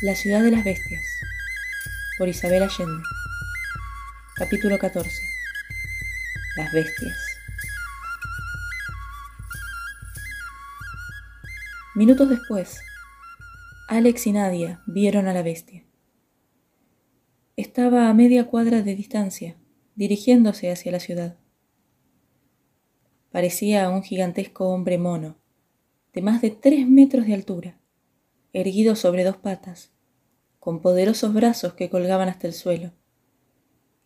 La ciudad de las bestias por Isabel Allende Capítulo 14 Las bestias Minutos después, Alex y Nadia vieron a la bestia. Estaba a media cuadra de distancia, dirigiéndose hacia la ciudad. Parecía un gigantesco hombre mono, de más de tres metros de altura erguido sobre dos patas, con poderosos brazos que colgaban hasta el suelo,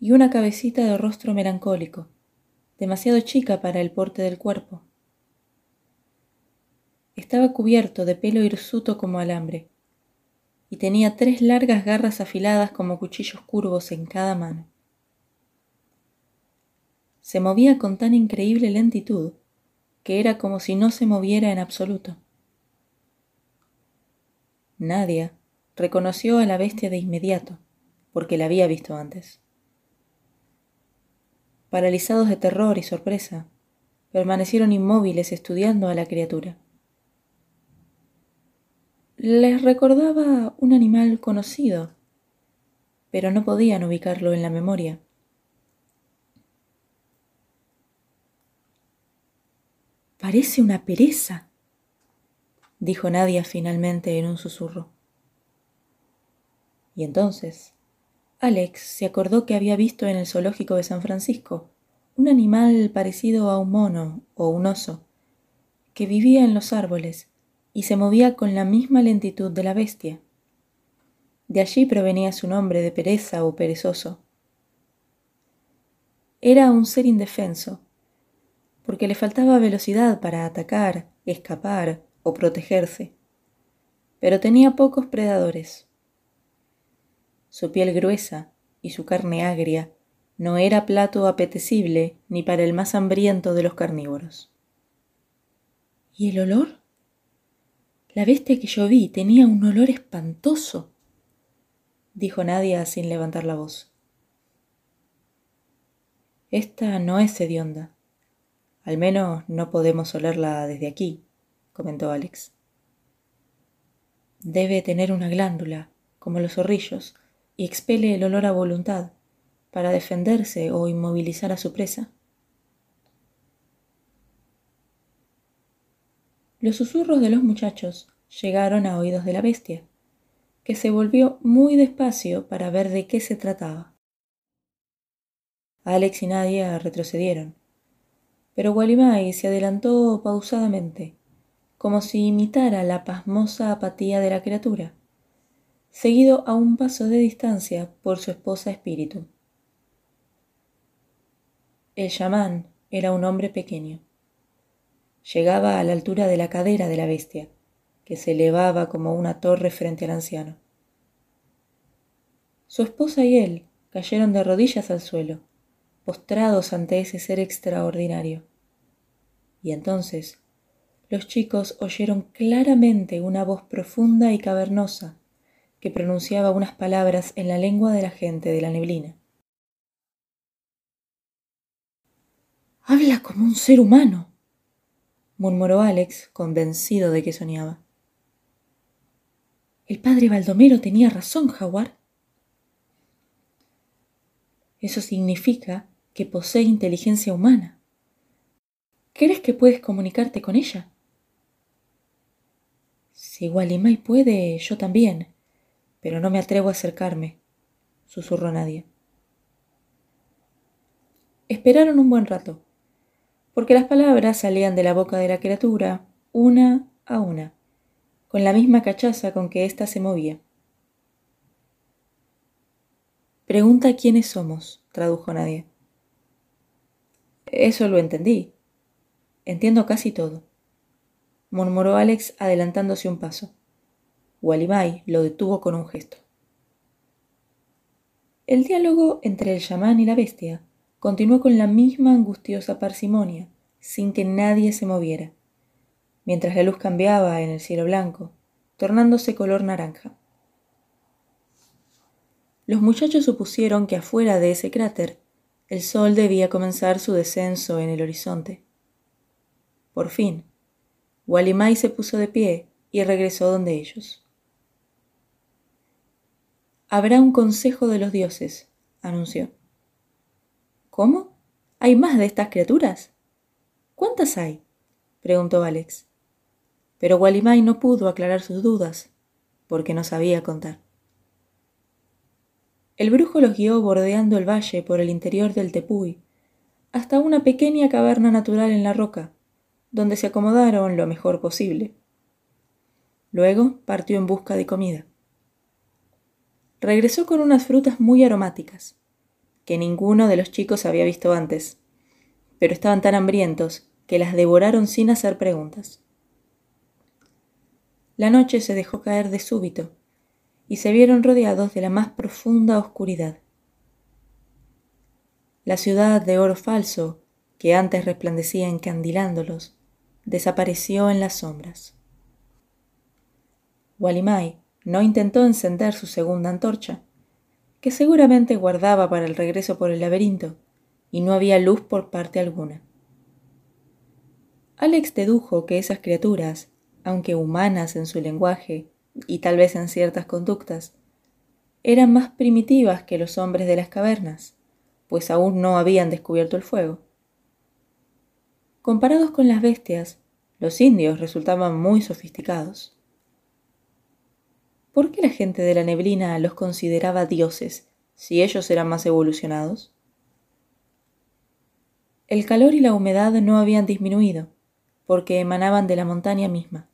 y una cabecita de rostro melancólico, demasiado chica para el porte del cuerpo. Estaba cubierto de pelo hirsuto como alambre, y tenía tres largas garras afiladas como cuchillos curvos en cada mano. Se movía con tan increíble lentitud que era como si no se moviera en absoluto. Nadia reconoció a la bestia de inmediato, porque la había visto antes. Paralizados de terror y sorpresa, permanecieron inmóviles estudiando a la criatura. Les recordaba un animal conocido, pero no podían ubicarlo en la memoria. Parece una pereza, dijo Nadia finalmente en un susurro. Y entonces, Alex se acordó que había visto en el zoológico de San Francisco un animal parecido a un mono o un oso, que vivía en los árboles y se movía con la misma lentitud de la bestia. De allí provenía su nombre de pereza o perezoso. Era un ser indefenso, porque le faltaba velocidad para atacar, escapar o protegerse, pero tenía pocos predadores. Su piel gruesa y su carne agria no era plato apetecible ni para el más hambriento de los carnívoros. ¿Y el olor? La bestia que yo vi tenía un olor espantoso, dijo Nadia sin levantar la voz. Esta no es hedionda. Al menos no podemos olerla desde aquí, comentó Alex. Debe tener una glándula, como los zorrillos, y expele el olor a voluntad, para defenderse o inmovilizar a su presa. Los susurros de los muchachos llegaron a oídos de la bestia, que se volvió muy despacio para ver de qué se trataba. Alex y Nadia retrocedieron, pero Walimai se adelantó pausadamente como si imitara la pasmosa apatía de la criatura, seguido a un paso de distancia por su esposa espíritu. El chamán era un hombre pequeño. Llegaba a la altura de la cadera de la bestia, que se elevaba como una torre frente al anciano. Su esposa y él cayeron de rodillas al suelo, postrados ante ese ser extraordinario. Y entonces los chicos oyeron claramente una voz profunda y cavernosa que pronunciaba unas palabras en la lengua de la gente de la neblina. Habla como un ser humano, murmuró Alex, convencido de que soñaba. El padre Baldomero tenía razón, Jaguar. Eso significa que posee inteligencia humana. ¿Crees que puedes comunicarte con ella? Si Walimay puede, yo también, pero no me atrevo a acercarme, susurró Nadia. Esperaron un buen rato, porque las palabras salían de la boca de la criatura una a una, con la misma cachaza con que ésta se movía. Pregunta quiénes somos, tradujo Nadia. Eso lo entendí. Entiendo casi todo murmuró Alex adelantándose un paso. Walimay lo detuvo con un gesto. El diálogo entre el chamán y la bestia continuó con la misma angustiosa parsimonia, sin que nadie se moviera, mientras la luz cambiaba en el cielo blanco, tornándose color naranja. Los muchachos supusieron que afuera de ese cráter el sol debía comenzar su descenso en el horizonte. Por fin, Walimay se puso de pie y regresó donde ellos. Habrá un consejo de los dioses, anunció. ¿Cómo? ¿Hay más de estas criaturas? ¿Cuántas hay? preguntó Alex. Pero Walimai no pudo aclarar sus dudas, porque no sabía contar. El brujo los guió bordeando el valle por el interior del Tepuy, hasta una pequeña caverna natural en la roca, donde se acomodaron lo mejor posible. Luego partió en busca de comida. Regresó con unas frutas muy aromáticas, que ninguno de los chicos había visto antes, pero estaban tan hambrientos que las devoraron sin hacer preguntas. La noche se dejó caer de súbito y se vieron rodeados de la más profunda oscuridad. La ciudad de oro falso, que antes resplandecía encandilándolos, desapareció en las sombras. Walimai no intentó encender su segunda antorcha, que seguramente guardaba para el regreso por el laberinto, y no había luz por parte alguna. Alex dedujo que esas criaturas, aunque humanas en su lenguaje y tal vez en ciertas conductas, eran más primitivas que los hombres de las cavernas, pues aún no habían descubierto el fuego. Comparados con las bestias, los indios resultaban muy sofisticados. ¿Por qué la gente de la neblina los consideraba dioses si ellos eran más evolucionados? El calor y la humedad no habían disminuido, porque emanaban de la montaña misma,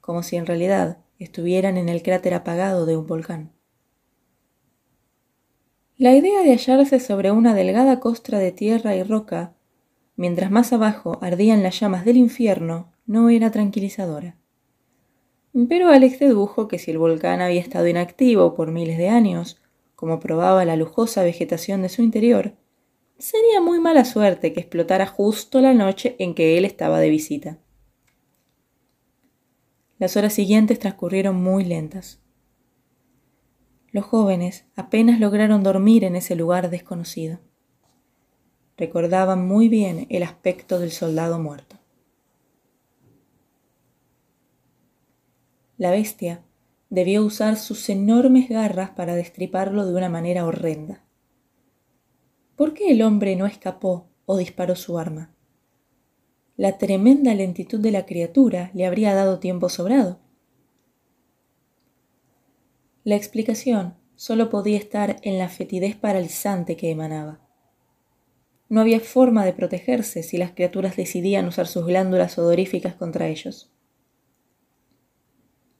como si en realidad estuvieran en el cráter apagado de un volcán. La idea de hallarse sobre una delgada costra de tierra y roca, mientras más abajo ardían las llamas del infierno, no era tranquilizadora. Pero Alex dedujo que si el volcán había estado inactivo por miles de años, como probaba la lujosa vegetación de su interior, sería muy mala suerte que explotara justo la noche en que él estaba de visita. Las horas siguientes transcurrieron muy lentas. Los jóvenes apenas lograron dormir en ese lugar desconocido. Recordaban muy bien el aspecto del soldado muerto. La bestia debió usar sus enormes garras para destriparlo de una manera horrenda. ¿Por qué el hombre no escapó o disparó su arma? La tremenda lentitud de la criatura le habría dado tiempo sobrado. La explicación solo podía estar en la fetidez paralizante que emanaba. No había forma de protegerse si las criaturas decidían usar sus glándulas odoríficas contra ellos.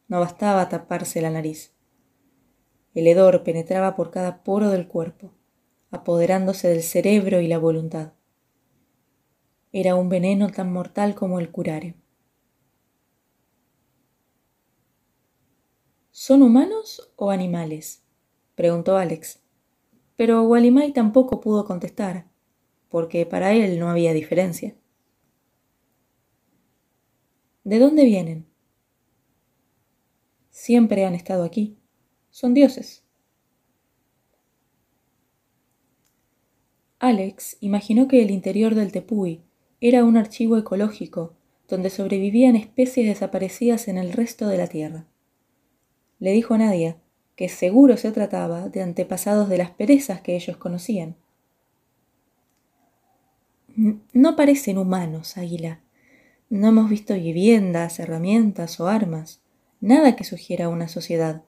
No bastaba taparse la nariz. El hedor penetraba por cada poro del cuerpo, apoderándose del cerebro y la voluntad. Era un veneno tan mortal como el curario. ¿Son humanos o animales? preguntó Alex. Pero Walimai tampoco pudo contestar, porque para él no había diferencia. ¿De dónde vienen? siempre han estado aquí. Son dioses. Alex imaginó que el interior del Tepuy era un archivo ecológico donde sobrevivían especies desaparecidas en el resto de la Tierra. Le dijo a Nadia que seguro se trataba de antepasados de las perezas que ellos conocían. No parecen humanos, Águila. No hemos visto viviendas, herramientas o armas nada que sugiera una sociedad.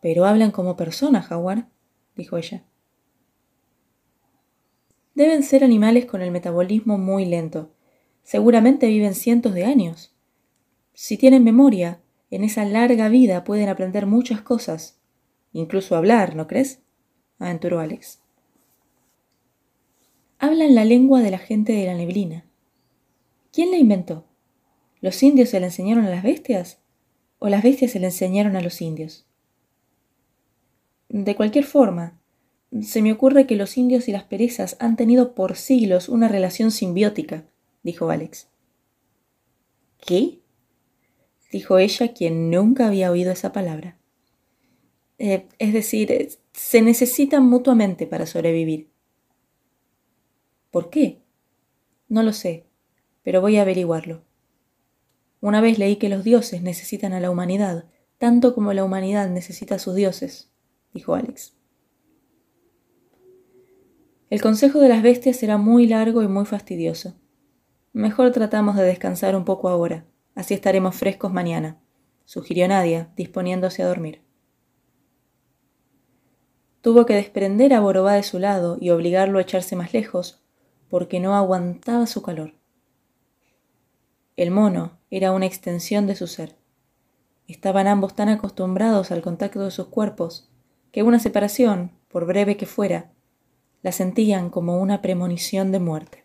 Pero hablan como personas, Jaguar, dijo ella. Deben ser animales con el metabolismo muy lento. Seguramente viven cientos de años. Si tienen memoria, en esa larga vida pueden aprender muchas cosas, incluso hablar, ¿no crees? aventuró Alex. Hablan la lengua de la gente de la neblina. ¿Quién la inventó? ¿Los indios se le enseñaron a las bestias? ¿O las bestias se le enseñaron a los indios? De cualquier forma, se me ocurre que los indios y las perezas han tenido por siglos una relación simbiótica, dijo Alex. ¿Qué? dijo ella, quien nunca había oído esa palabra. Eh, es decir, se necesitan mutuamente para sobrevivir. ¿Por qué? No lo sé, pero voy a averiguarlo. Una vez leí que los dioses necesitan a la humanidad tanto como la humanidad necesita a sus dioses, dijo Alex. El consejo de las bestias será muy largo y muy fastidioso. Mejor tratamos de descansar un poco ahora, así estaremos frescos mañana, sugirió Nadia, disponiéndose a dormir. Tuvo que desprender a Borobá de su lado y obligarlo a echarse más lejos, porque no aguantaba su calor. El mono era una extensión de su ser. Estaban ambos tan acostumbrados al contacto de sus cuerpos que una separación, por breve que fuera, la sentían como una premonición de muerte.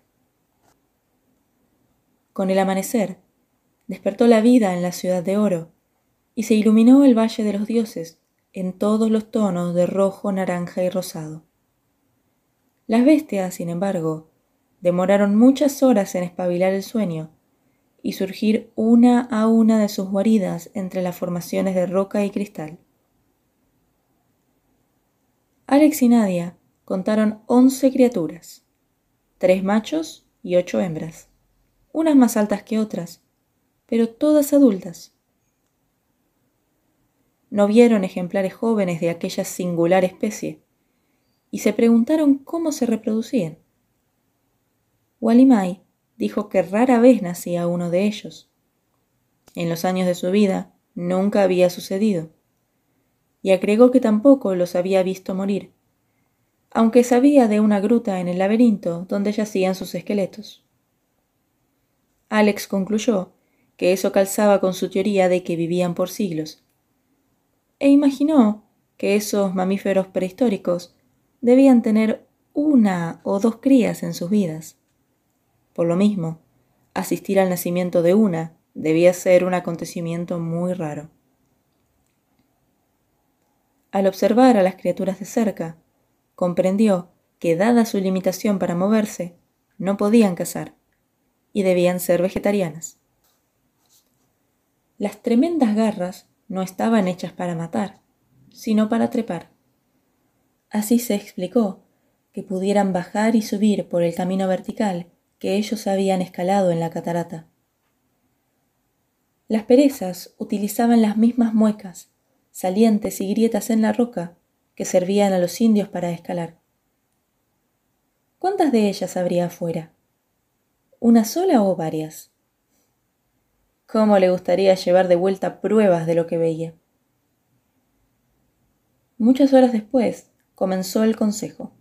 Con el amanecer, despertó la vida en la ciudad de oro, y se iluminó el valle de los dioses en todos los tonos de rojo, naranja y rosado. Las bestias, sin embargo, demoraron muchas horas en espabilar el sueño y surgir una a una de sus guaridas entre las formaciones de roca y cristal. Alex y Nadia contaron once criaturas, tres machos y ocho hembras, unas más altas que otras, pero todas adultas. No vieron ejemplares jóvenes de aquella singular especie y se preguntaron cómo se reproducían. Walimai dijo que rara vez nacía uno de ellos. En los años de su vida nunca había sucedido, y agregó que tampoco los había visto morir aunque sabía de una gruta en el laberinto donde yacían sus esqueletos. Alex concluyó que eso calzaba con su teoría de que vivían por siglos, e imaginó que esos mamíferos prehistóricos debían tener una o dos crías en sus vidas. Por lo mismo, asistir al nacimiento de una debía ser un acontecimiento muy raro. Al observar a las criaturas de cerca, comprendió que dada su limitación para moverse, no podían cazar y debían ser vegetarianas. Las tremendas garras no estaban hechas para matar, sino para trepar. Así se explicó que pudieran bajar y subir por el camino vertical que ellos habían escalado en la catarata. Las perezas utilizaban las mismas muecas, salientes y grietas en la roca que servían a los indios para escalar. ¿Cuántas de ellas habría afuera? ¿Una sola o varias? ¿Cómo le gustaría llevar de vuelta pruebas de lo que veía? Muchas horas después comenzó el consejo.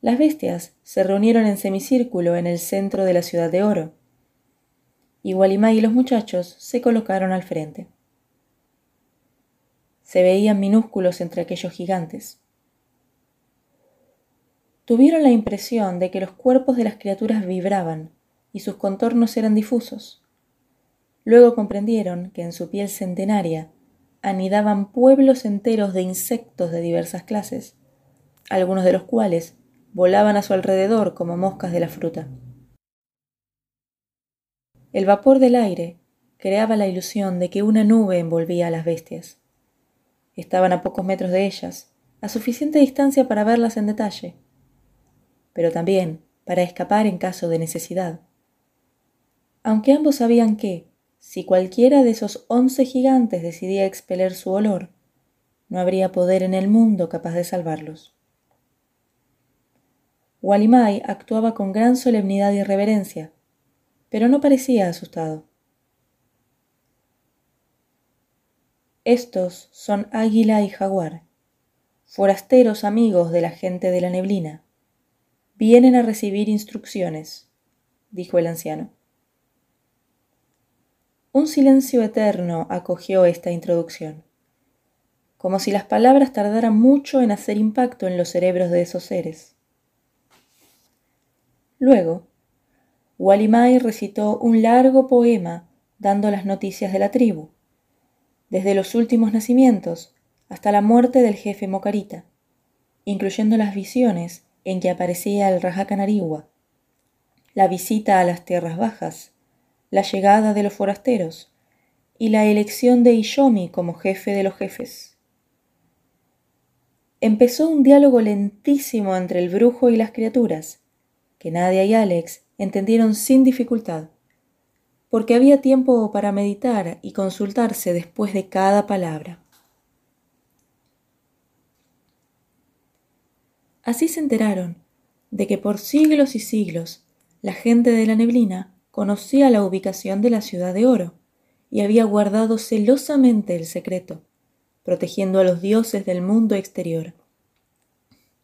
Las bestias se reunieron en semicírculo en el centro de la ciudad de oro, y Walimay y los muchachos se colocaron al frente se veían minúsculos entre aquellos gigantes. Tuvieron la impresión de que los cuerpos de las criaturas vibraban y sus contornos eran difusos. Luego comprendieron que en su piel centenaria anidaban pueblos enteros de insectos de diversas clases, algunos de los cuales volaban a su alrededor como moscas de la fruta. El vapor del aire creaba la ilusión de que una nube envolvía a las bestias. Estaban a pocos metros de ellas, a suficiente distancia para verlas en detalle, pero también para escapar en caso de necesidad. Aunque ambos sabían que, si cualquiera de esos once gigantes decidía expeler su olor, no habría poder en el mundo capaz de salvarlos. Walimai actuaba con gran solemnidad y reverencia, pero no parecía asustado. Estos son Águila y Jaguar, forasteros amigos de la gente de la neblina. Vienen a recibir instrucciones, dijo el anciano. Un silencio eterno acogió esta introducción, como si las palabras tardaran mucho en hacer impacto en los cerebros de esos seres. Luego, Walimai recitó un largo poema dando las noticias de la tribu desde los últimos nacimientos hasta la muerte del jefe Mocarita, incluyendo las visiones en que aparecía el Rajacanarigua, la visita a las tierras bajas, la llegada de los forasteros y la elección de Ishomi como jefe de los jefes. Empezó un diálogo lentísimo entre el brujo y las criaturas, que Nadia y Alex entendieron sin dificultad. porque había tiempo para meditar y consultarse después de cada palabra. Así se enteraron de que por siglos y siglos la gente de la neblina conocía la ubicación de la ciudad de oro y había guardado celosamente el secreto, protegiendo a los dioses del mundo exterior.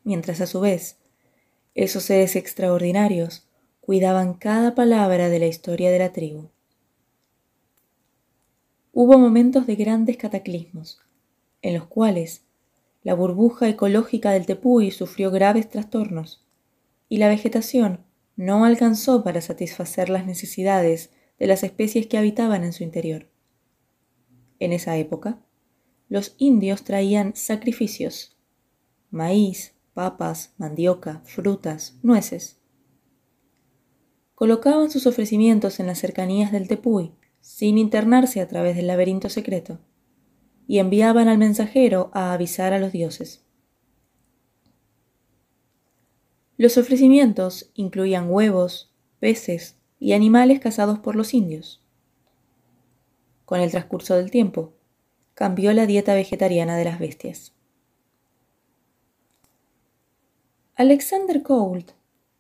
Mientras a su vez, esos seres extraordinarios cuidaban cada palabra de la historia de la tribu. Hubo momentos de grandes cataclismos, en los cuales la burbuja ecológica del Tepuy sufrió graves trastornos y la vegetación no alcanzó para satisfacer las necesidades de las especies que habitaban en su interior. En esa época, los indios traían sacrificios, maíz, papas, mandioca, frutas, nueces. Colocaban sus ofrecimientos en las cercanías del Tepuy, sin internarse a través del laberinto secreto y enviaban al mensajero a avisar a los dioses. Los ofrecimientos incluían huevos, peces y animales cazados por los indios. Con el transcurso del tiempo, cambió la dieta vegetariana de las bestias. Alexander Colt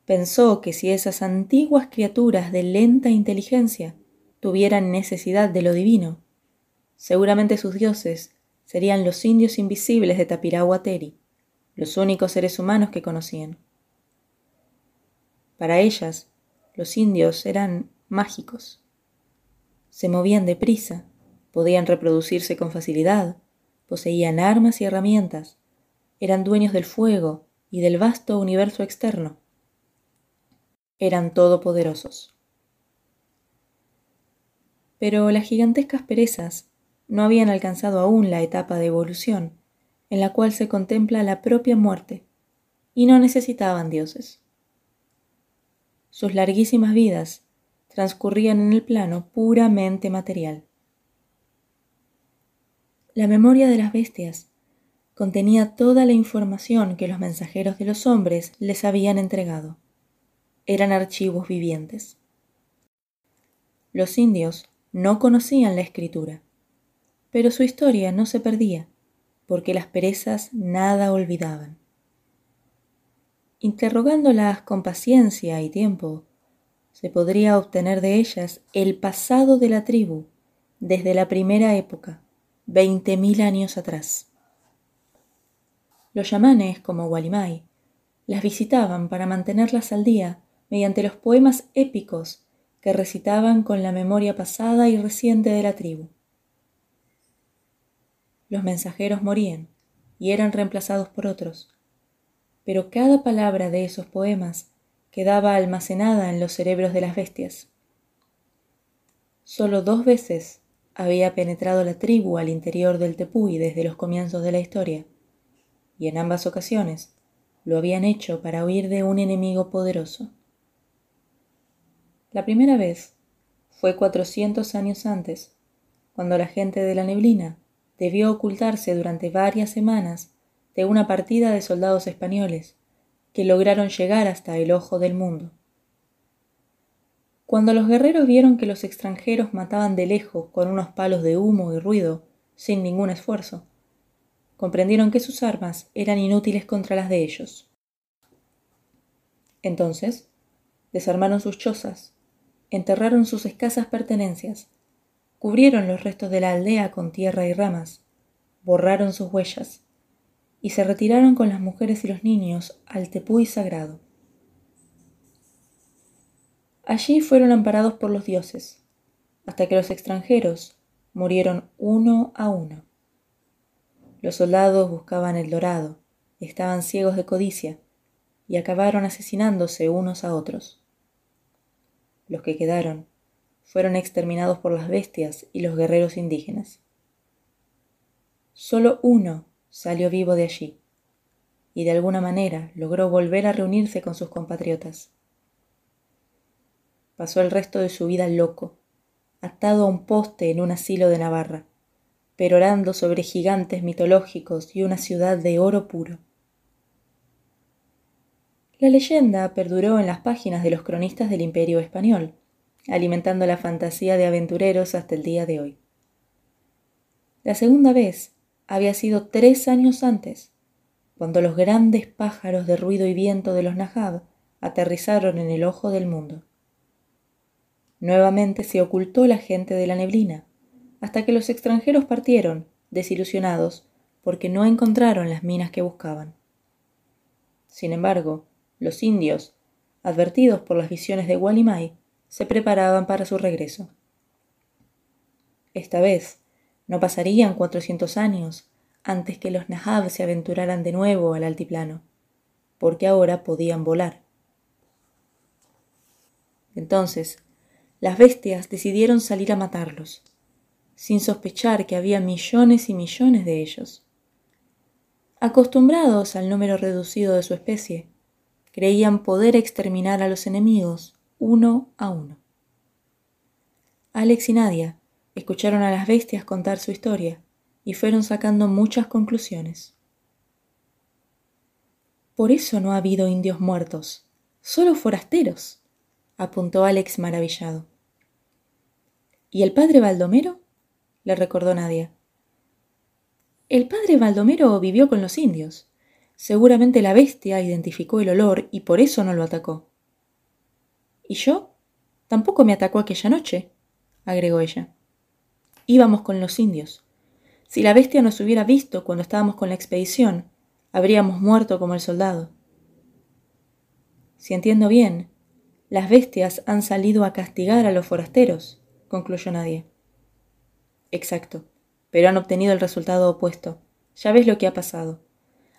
pensó que si esas antiguas criaturas de lenta inteligencia tuvieran necesidad de lo divino, Seguramente sus dioses serían los indios invisibles de Tapirahuateri, los únicos seres humanos que conocían. Para ellas, los indios eran mágicos. Se movían deprisa, podían reproducirse con facilidad, poseían armas y herramientas, eran dueños del fuego y del vasto universo externo. Eran todopoderosos. Pero las gigantescas perezas no habían alcanzado aún la etapa de evolución, en la cual se contempla la propia muerte, y no necesitaban dioses. Sus larguísimas vidas transcurrían en el plano puramente material. La memoria de las bestias contenía toda la información que los mensajeros de los hombres les habían entregado. Eran archivos vivientes. Los indios no conocían la escritura pero su historia no se perdía, porque las perezas nada olvidaban. Interrogándolas con paciencia y tiempo, se podría obtener de ellas el pasado de la tribu desde la primera época, veinte mil años atrás. Los yamanes, como Walimai, las visitaban para mantenerlas al día mediante los poemas épicos que recitaban con la memoria pasada y reciente de la tribu los mensajeros morían y eran reemplazados por otros, pero cada palabra de esos poemas quedaba almacenada en los cerebros de las bestias. Solo dos veces había penetrado la tribu al interior del Tepuy desde los comienzos de la historia, y en ambas ocasiones lo habían hecho para huir de un enemigo poderoso. La primera vez fue cuatrocientos años antes, cuando la gente de la neblina debió ocultarse durante varias semanas de una partida de soldados españoles que lograron llegar hasta el ojo del mundo. Cuando los guerreros vieron que los extranjeros mataban de lejos con unos palos de humo y ruido, sin ningún esfuerzo, comprendieron que sus armas eran inútiles contra las de ellos. Entonces, desarmaron sus chozas, enterraron sus escasas pertenencias cubrieron los restos de la aldea con tierra y ramas, borraron sus huellas, y se retiraron con las mujeres y los niños al tepuy sagrado. Allí fueron amparados por los dioses, hasta que los extranjeros murieron uno a uno. Los soldados buscaban el dorado, estaban ciegos de codicia, y acabaron asesinándose unos a otros. Los que quedaron fueron exterminados por las bestias y los guerreros indígenas. Solo uno salió vivo de allí, y de alguna manera logró volver a reunirse con sus compatriotas. Pasó el resto de su vida loco, atado a un poste en un asilo de Navarra, perorando sobre gigantes mitológicos y una ciudad de oro puro. La leyenda perduró en las páginas de los cronistas del Imperio español, alimentando la fantasía de aventureros hasta el día de hoy. La segunda vez había sido tres años antes, cuando los grandes pájaros de ruido y viento de los Nahab aterrizaron en el ojo del mundo. Nuevamente se ocultó la gente de la neblina, hasta que los extranjeros partieron, desilusionados, porque no encontraron las minas que buscaban. Sin embargo, los indios, advertidos por las visiones de Walimai, se preparaban para su regreso. Esta vez, no pasarían cuatrocientos años antes que los Nahab se aventuraran de nuevo al altiplano, porque ahora podían volar. Entonces, las bestias decidieron salir a matarlos, sin sospechar que había millones y millones de ellos. Acostumbrados al número reducido de su especie, creían poder exterminar a los enemigos uno a uno. Alex y Nadia escucharon a las bestias contar su historia y fueron sacando muchas conclusiones. Por eso no ha habido indios muertos, solo forasteros, apuntó Alex maravillado. ¿Y el padre Baldomero? Le recordó Nadia. El padre Baldomero vivió con los indios. Seguramente la bestia identificó el olor y por eso no lo atacó. ¿Y yo? Tampoco me atacó aquella noche, agregó ella. Íbamos con los indios. Si la bestia nos hubiera visto cuando estábamos con la expedición, habríamos muerto como el soldado. Si entiendo bien, las bestias han salido a castigar a los forasteros, concluyó nadie. Exacto, pero han obtenido el resultado opuesto. Ya ves lo que ha pasado.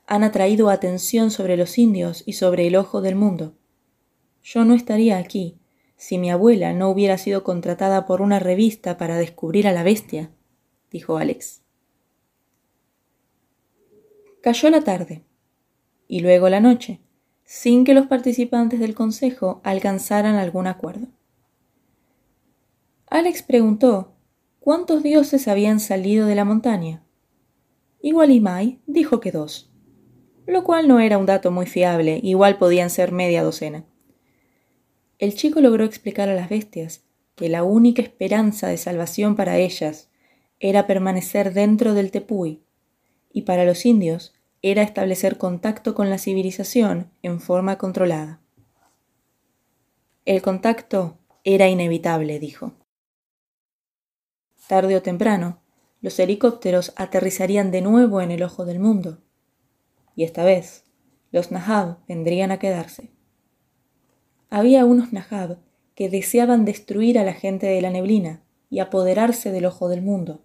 Han atraído atención sobre los indios y sobre el ojo del mundo. Yo no estaría aquí si mi abuela no hubiera sido contratada por una revista para descubrir a la bestia, dijo Alex. Cayó la tarde y luego la noche sin que los participantes del consejo alcanzaran algún acuerdo. Alex preguntó cuántos dioses habían salido de la montaña. Y Walimai dijo que dos, lo cual no era un dato muy fiable, igual podían ser media docena. El chico logró explicar a las bestias que la única esperanza de salvación para ellas era permanecer dentro del tepuy, y para los indios era establecer contacto con la civilización en forma controlada. El contacto era inevitable, dijo. Tarde o temprano, los helicópteros aterrizarían de nuevo en el ojo del mundo, y esta vez los Nahab vendrían a quedarse. Había unos Nahab que deseaban destruir a la gente de la neblina y apoderarse del ojo del mundo.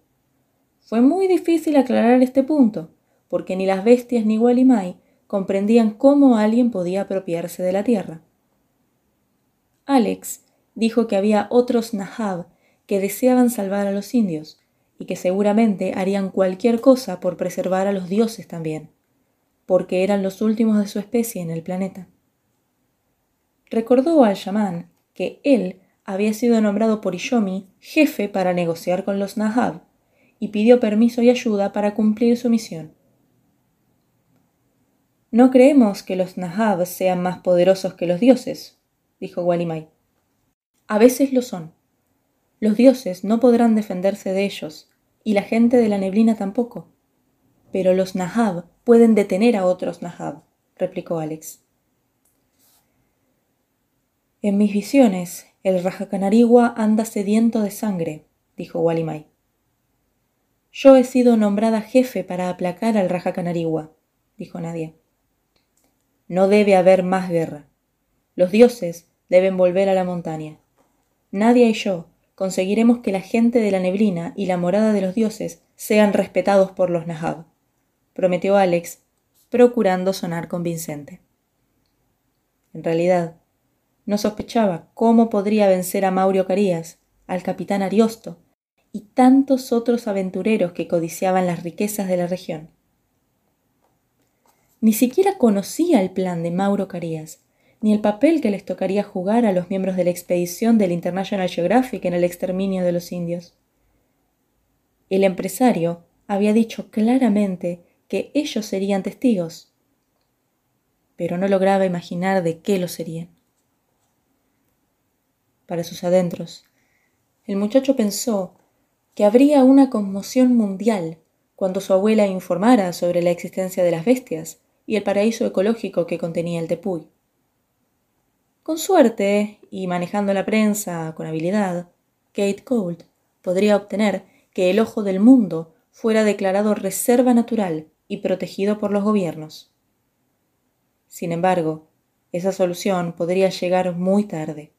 Fue muy difícil aclarar este punto, porque ni las bestias ni Walimai comprendían cómo alguien podía apropiarse de la tierra. Alex dijo que había otros Nahab que deseaban salvar a los indios y que seguramente harían cualquier cosa por preservar a los dioses también, porque eran los últimos de su especie en el planeta. Recordó al chamán que él había sido nombrado por Ishomi jefe para negociar con los Nahab y pidió permiso y ayuda para cumplir su misión. No creemos que los Nahab sean más poderosos que los dioses, dijo Walimai. A veces lo son. Los dioses no podrán defenderse de ellos, y la gente de la neblina tampoco. Pero los Nahab pueden detener a otros Nahab, replicó Alex. En mis visiones, el Rajacanarigua anda sediento de sangre, dijo Walimai. Yo he sido nombrada jefe para aplacar al Rajacanarigua, dijo Nadia. No debe haber más guerra. Los dioses deben volver a la montaña. Nadia y yo conseguiremos que la gente de la neblina y la morada de los dioses sean respetados por los Nahab, prometió Alex, procurando sonar convincente. En realidad, no sospechaba cómo podría vencer a Maurio Carías, al capitán Ariosto y tantos otros aventureros que codiciaban las riquezas de la región. Ni siquiera conocía el plan de Mauro Carías, ni el papel que les tocaría jugar a los miembros de la expedición del International Geographic en el exterminio de los indios. El empresario había dicho claramente que ellos serían testigos, pero no lograba imaginar de qué lo serían. para sus adentros, el muchacho pensó que habría una conmoción mundial cuando su abuela informara sobre la existencia de las bestias y el paraíso ecológico que contenía el tepuy. Con suerte, y manejando la prensa con habilidad, Kate Colt podría obtener que el ojo del mundo fuera declarado reserva natural y protegido por los gobiernos. Sin embargo, esa solución podría llegar muy tarde.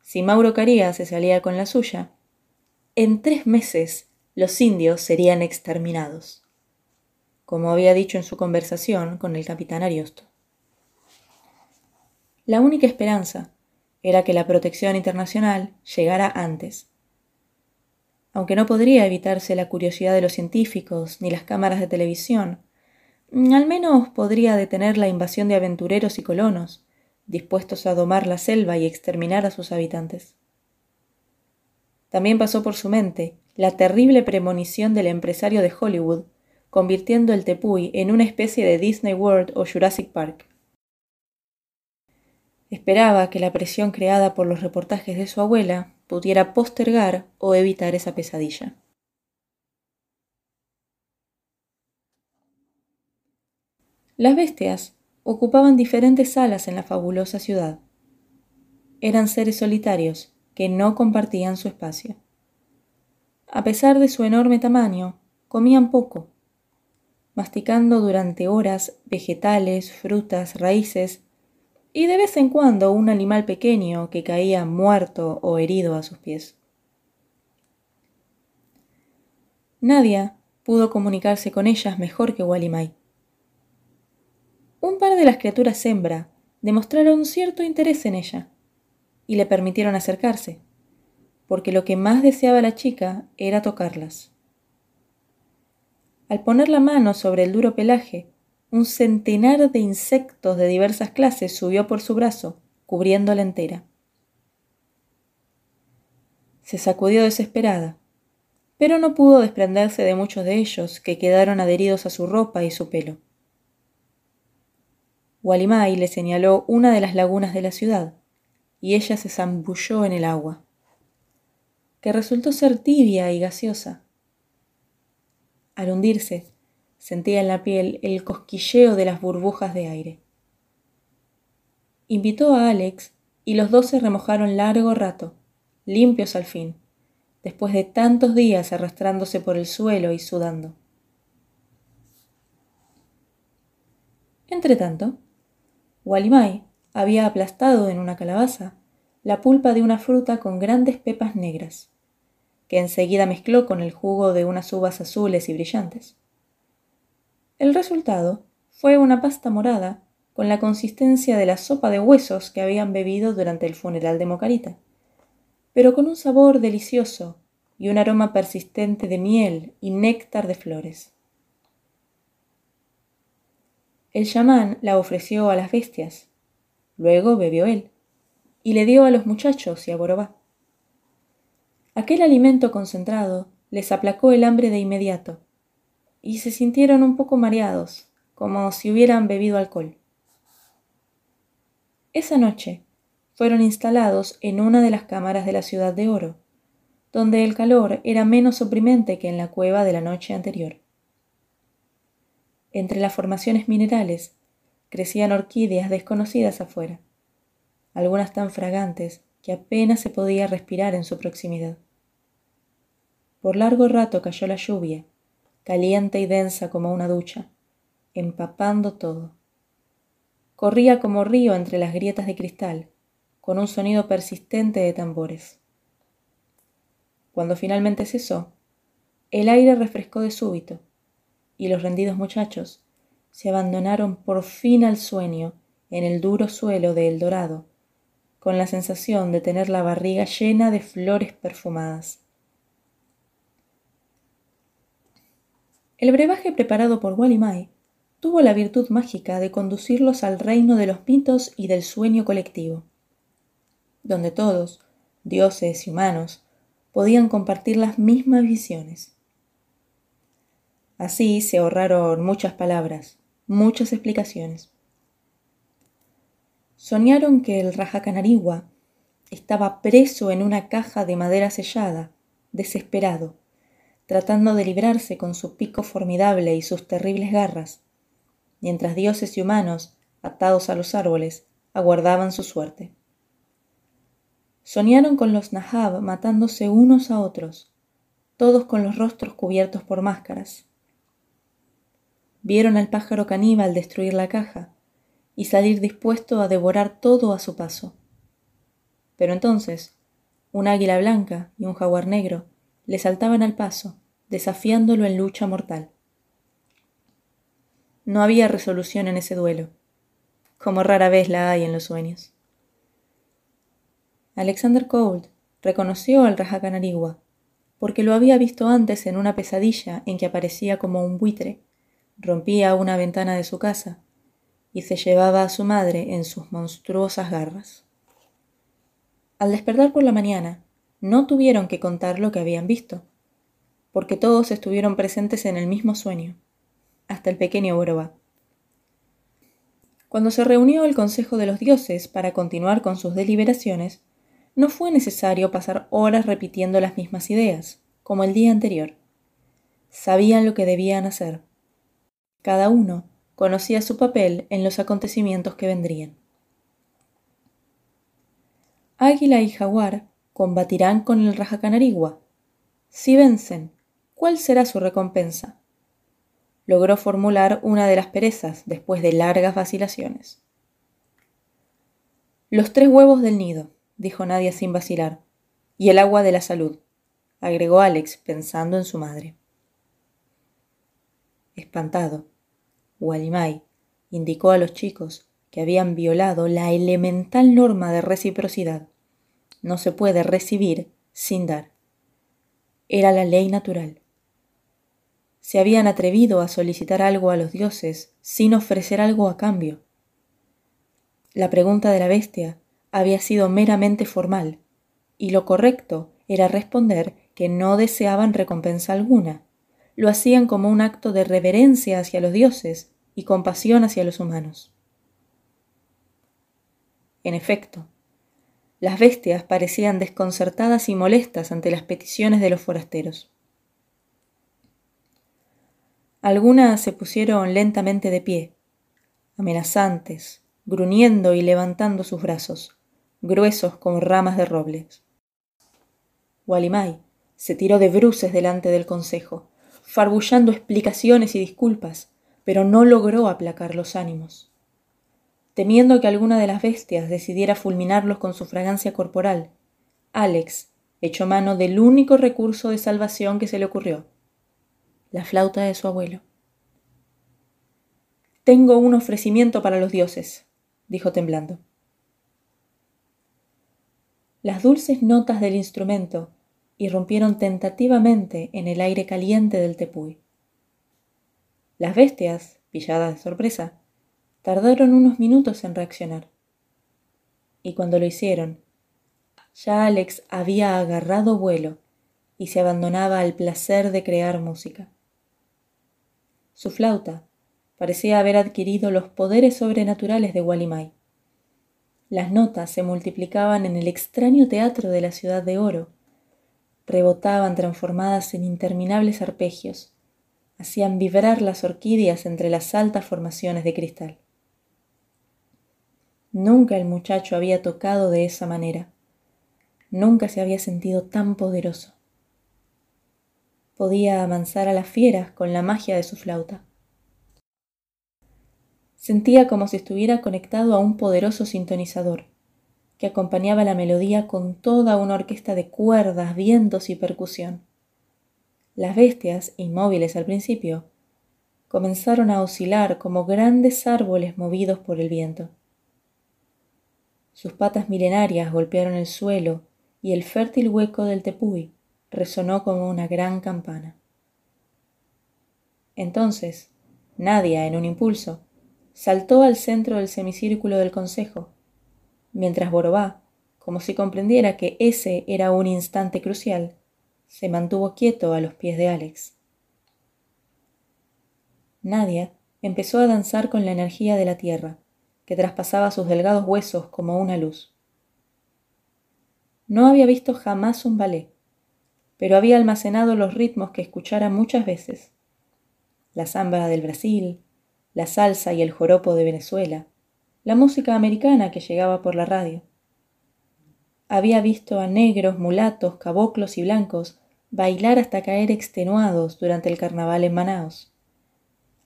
Si Mauro Carías se salía con la suya, en tres meses los indios serían exterminados, como había dicho en su conversación con el capitán Ariosto. La única esperanza era que la protección internacional llegara antes. Aunque no podría evitarse la curiosidad de los científicos ni las cámaras de televisión, al menos podría detener la invasión de aventureros y colonos, dispuestos a domar la selva y exterminar a sus habitantes. También pasó por su mente la terrible premonición del empresario de Hollywood, convirtiendo el Tepuy en una especie de Disney World o Jurassic Park. Esperaba que la presión creada por los reportajes de su abuela pudiera postergar o evitar esa pesadilla. Las bestias ocupaban diferentes salas en la fabulosa ciudad. Eran seres solitarios que no compartían su espacio. A pesar de su enorme tamaño, comían poco, masticando durante horas vegetales, frutas, raíces y de vez en cuando un animal pequeño que caía muerto o herido a sus pies. Nadia pudo comunicarse con ellas mejor que Walimai. Un par de las criaturas hembra demostraron cierto interés en ella y le permitieron acercarse, porque lo que más deseaba la chica era tocarlas. Al poner la mano sobre el duro pelaje, un centenar de insectos de diversas clases subió por su brazo, cubriéndola entera. Se sacudió desesperada, pero no pudo desprenderse de muchos de ellos que quedaron adheridos a su ropa y su pelo. Walimai le señaló una de las lagunas de la ciudad, y ella se zambulló en el agua, que resultó ser tibia y gaseosa. Al hundirse, Sentía en la piel el cosquilleo de las burbujas de aire. Invitó a Alex y los dos se remojaron largo rato, limpios al fin, después de tantos días arrastrándose por el suelo y sudando. Entretanto, Walimai había aplastado en una calabaza la pulpa de una fruta con grandes pepas negras, que enseguida mezcló con el jugo de unas uvas azules y brillantes. El resultado fue una pasta morada con la consistencia de la sopa de huesos que habían bebido durante el funeral de Mocarita, pero con un sabor delicioso y un aroma persistente de miel y néctar de flores. El chamán la ofreció a las bestias, luego bebió él, y le dio a los muchachos y a Borobá. Aquel alimento concentrado les aplacó el hambre de inmediato, y se sintieron un poco mareados, como si hubieran bebido alcohol. Esa noche fueron instalados en una de las cámaras de la ciudad de oro, donde el calor era menos oprimente que en la cueva de la noche anterior. Entre las formaciones minerales crecían orquídeas desconocidas afuera, algunas tan fragantes que apenas se podía respirar en su proximidad. Por largo rato cayó la lluvia caliente y densa como una ducha, empapando todo. Corría como río entre las grietas de cristal, con un sonido persistente de tambores. Cuando finalmente cesó, el aire refrescó de súbito, y los rendidos muchachos se abandonaron por fin al sueño en el duro suelo de El Dorado, con la sensación de tener la barriga llena de flores perfumadas. El brebaje preparado por Walimai tuvo la virtud mágica de conducirlos al reino de los mitos y del sueño colectivo, donde todos, dioses y humanos, podían compartir las mismas visiones. Así se ahorraron muchas palabras, muchas explicaciones. Soñaron que el Raja Canarigua estaba preso en una caja de madera sellada, desesperado, tratando de librarse con su pico formidable y sus terribles garras, mientras dioses y humanos, atados a los árboles, aguardaban su suerte. Soñaron con los Nahab matándose unos a otros, todos con los rostros cubiertos por máscaras. Vieron al pájaro caníbal destruir la caja y salir dispuesto a devorar todo a su paso. Pero entonces, un águila blanca y un jaguar negro le saltaban al paso, desafiándolo en lucha mortal. No había resolución en ese duelo, como rara vez la hay en los sueños. Alexander Cold reconoció al Rajacanarigua, porque lo había visto antes en una pesadilla en que aparecía como un buitre, rompía una ventana de su casa y se llevaba a su madre en sus monstruosas garras. Al despertar por la mañana, no tuvieron que contar lo que habían visto, porque todos estuvieron presentes en el mismo sueño, hasta el pequeño Boroba. Cuando se reunió el Consejo de los Dioses para continuar con sus deliberaciones, no fue necesario pasar horas repitiendo las mismas ideas, como el día anterior. Sabían lo que debían hacer. Cada uno conocía su papel en los acontecimientos que vendrían. Águila y Jaguar combatirán con el Rajacanarigua. Si vencen, ¿cuál será su recompensa? Logró formular una de las perezas después de largas vacilaciones. Los tres huevos del nido dijo Nadia sin vacilar. Y el agua de la salud, agregó Alex pensando en su madre. Espantado, Walimai indicó a los chicos que habían violado la elemental norma de reciprocidad. No se puede recibir sin dar. Era la ley natural. Se habían atrevido a solicitar algo a los dioses sin ofrecer algo a cambio. La pregunta de la bestia había sido meramente formal, y lo correcto era responder que no deseaban recompensa alguna. Lo hacían como un acto de reverencia hacia los dioses y compasión hacia los humanos. En efecto, las bestias parecían desconcertadas y molestas ante las peticiones de los forasteros. Algunas se pusieron lentamente de pie, amenazantes, gruñendo y levantando sus brazos gruesos como ramas de robles. Walimai se tiró de bruces delante del consejo, farbullando explicaciones y disculpas, pero no logró aplacar los ánimos. Temiendo que alguna de las bestias decidiera fulminarlos con su fragancia corporal, Alex echó mano del único recurso de salvación que se le ocurrió, la flauta de su abuelo. Tengo un ofrecimiento para los dioses, dijo temblando. Las dulces notas del instrumento irrumpieron tentativamente en el aire caliente del tepuy. Las bestias, pilladas de sorpresa, tardaron unos minutos en reaccionar. Y cuando lo hicieron, ya Alex había agarrado vuelo y se abandonaba al placer de crear música. Su flauta parecía haber adquirido los poderes sobrenaturales de Walimai. Las notas se multiplicaban en el extraño teatro de la ciudad de oro, rebotaban transformadas en interminables arpegios, hacían vibrar las orquídeas entre las altas formaciones de cristal. Nunca el muchacho había tocado de esa manera, nunca se había sentido tan poderoso. Podía amansar a las fieras con la magia de su flauta. Sentía como si estuviera conectado a un poderoso sintonizador, que acompañaba la melodía con toda una orquesta de cuerdas, vientos y percusión. Las bestias, inmóviles al principio, comenzaron a oscilar como grandes árboles movidos por el viento. Sus patas milenarias golpearon el suelo y el fértil hueco del tepuy resonó como una gran campana. Entonces, Nadia, en un impulso, saltó al centro del semicírculo del consejo, mientras Borobá, como si comprendiera que ese era un instante crucial, se mantuvo quieto a los pies de Alex. Nadia empezó a danzar con la energía de la tierra, que traspasaba sus delgados huesos como una luz. No había visto jamás un ballet, pero había almacenado los ritmos que escuchara muchas veces. La samba del Brasil, la salsa y el joropo de Venezuela, la música americana que llegaba por la radio. Había visto a negros, mulatos, caboclos y blancos bailar hasta caer extenuados durante el carnaval en Manaos,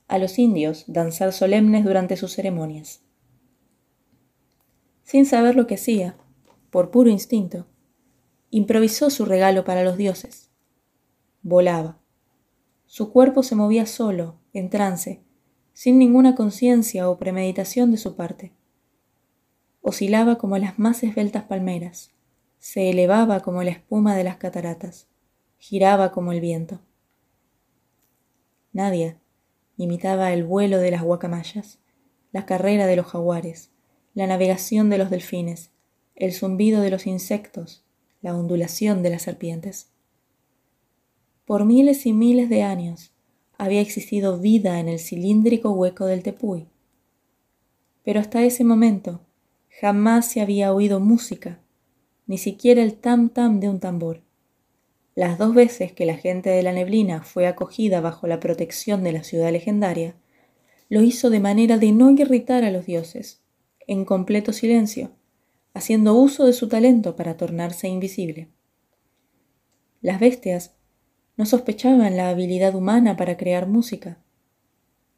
a los indios danzar solemnes durante sus ceremonias. Sin saber lo que hacía, por puro instinto, improvisó su regalo para los dioses. Volaba. Su cuerpo se movía solo, en trance, sin ninguna conciencia o premeditación de su parte. Oscilaba como las más esbeltas palmeras, se elevaba como la espuma de las cataratas, giraba como el viento. Nadia imitaba el vuelo de las guacamayas, la carrera de los jaguares, la navegación de los delfines, el zumbido de los insectos, la ondulación de las serpientes. Por miles y miles de años, había existido vida en el cilíndrico hueco del tepuy. Pero hasta ese momento jamás se había oído música, ni siquiera el tam tam de un tambor. Las dos veces que la gente de la neblina fue acogida bajo la protección de la ciudad legendaria, lo hizo de manera de no irritar a los dioses, en completo silencio, haciendo uso de su talento para tornarse invisible. Las bestias no sospechaban la habilidad humana para crear música.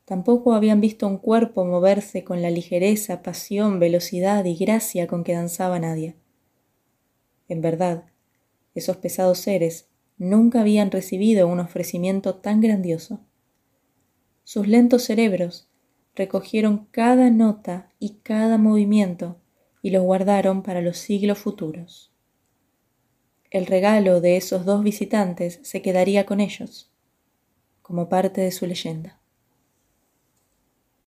Tampoco habían visto un cuerpo moverse con la ligereza, pasión, velocidad y gracia con que danzaba Nadia. En verdad, esos pesados seres nunca habían recibido un ofrecimiento tan grandioso. Sus lentos cerebros recogieron cada nota y cada movimiento y los guardaron para los siglos futuros. El regalo de esos dos visitantes se quedaría con ellos, como parte de su leyenda.